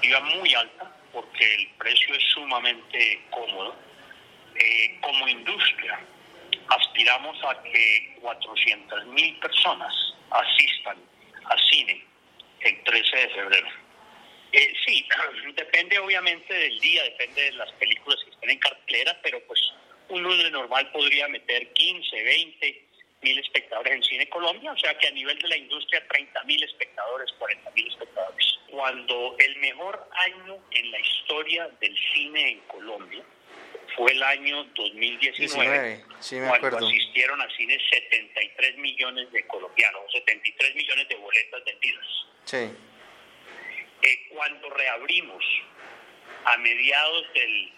industria muy alta porque el precio es sumamente cómodo. Eh, como industria, aspiramos a que 400 mil personas asistan a cine el 13 de febrero. Eh, sí, depende obviamente del día, depende de las películas que estén en cartelera, pero pues uno de normal podría meter 15, 20 mil espectadores en Cine Colombia, o sea que a nivel de la industria 30 mil espectadores, 40 mil espectadores. Cuando el mejor año en la historia del cine en Colombia fue el año 2019, cuando asistieron a cine 73 millones de colombianos, 73 millones de boletas vendidas. Sí. Eh, cuando reabrimos a mediados del,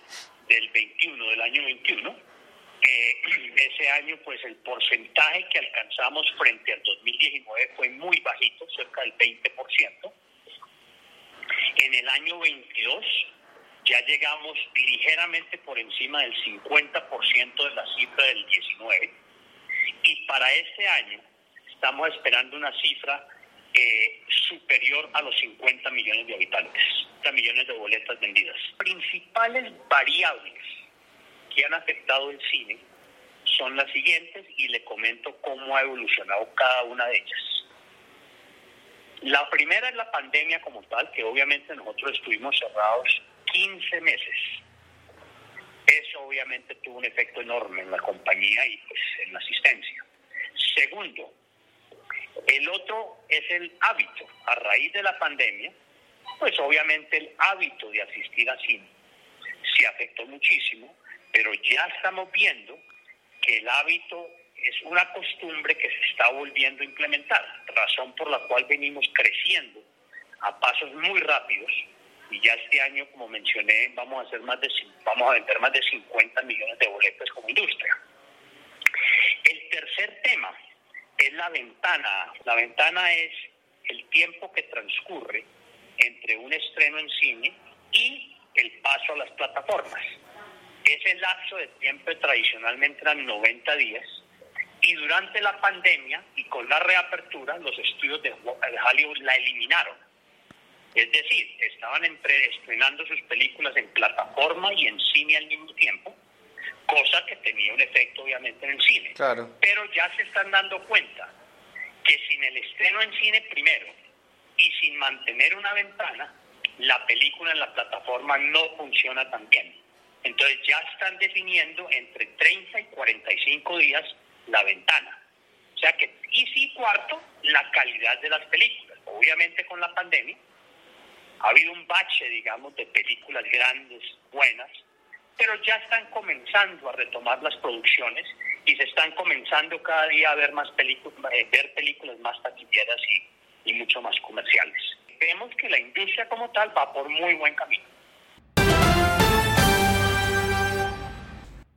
del 21, del año 21, eh, ese año pues el porcentaje que alcanzamos frente al 2019 fue muy bajito, cerca del 20%. En el año 22 ya llegamos ligeramente por encima del 50% de la cifra del 19 y para este año estamos esperando una cifra eh, superior a los 50 millones de habitantes, 50 millones de boletas vendidas. Principales variables han afectado el cine son las siguientes y le comento cómo ha evolucionado cada una de ellas. La primera es la pandemia como tal, que obviamente nosotros estuvimos cerrados 15 meses. Eso obviamente tuvo un efecto enorme en la compañía y pues en la asistencia. Segundo, el otro es el hábito. A raíz de la pandemia, pues obviamente el hábito de asistir a cine se afectó muchísimo, pero ya estamos viendo que el hábito es una costumbre que se está volviendo a implementar, razón por la cual venimos creciendo a pasos muy rápidos y ya este año, como mencioné, vamos a hacer más de vamos a vender más de 50 millones de boletos como industria. El tercer tema es la ventana. La ventana es el tiempo que transcurre entre un estreno en cine y el paso a las plataformas. Ese lapso de tiempo tradicionalmente eran 90 días y durante la pandemia y con la reapertura los estudios de Hollywood la eliminaron. Es decir, estaban estrenando sus películas en plataforma y en cine al mismo tiempo cosa que tenía un efecto obviamente en el cine. Claro. Pero ya se están dando cuenta que sin el estreno en cine primero y sin mantener una ventana, la película en la plataforma no funciona tan bien. Entonces ya están definiendo entre 30 y 45 días la ventana. O sea que, y sí, cuarto, la calidad de las películas. Obviamente con la pandemia ha habido un bache, digamos, de películas grandes, buenas, pero ya están comenzando a retomar las producciones y se están comenzando cada día a ver más películas, eh, ver películas más taquilleras y, y mucho más comerciales. Vemos que la industria como tal va por muy buen camino.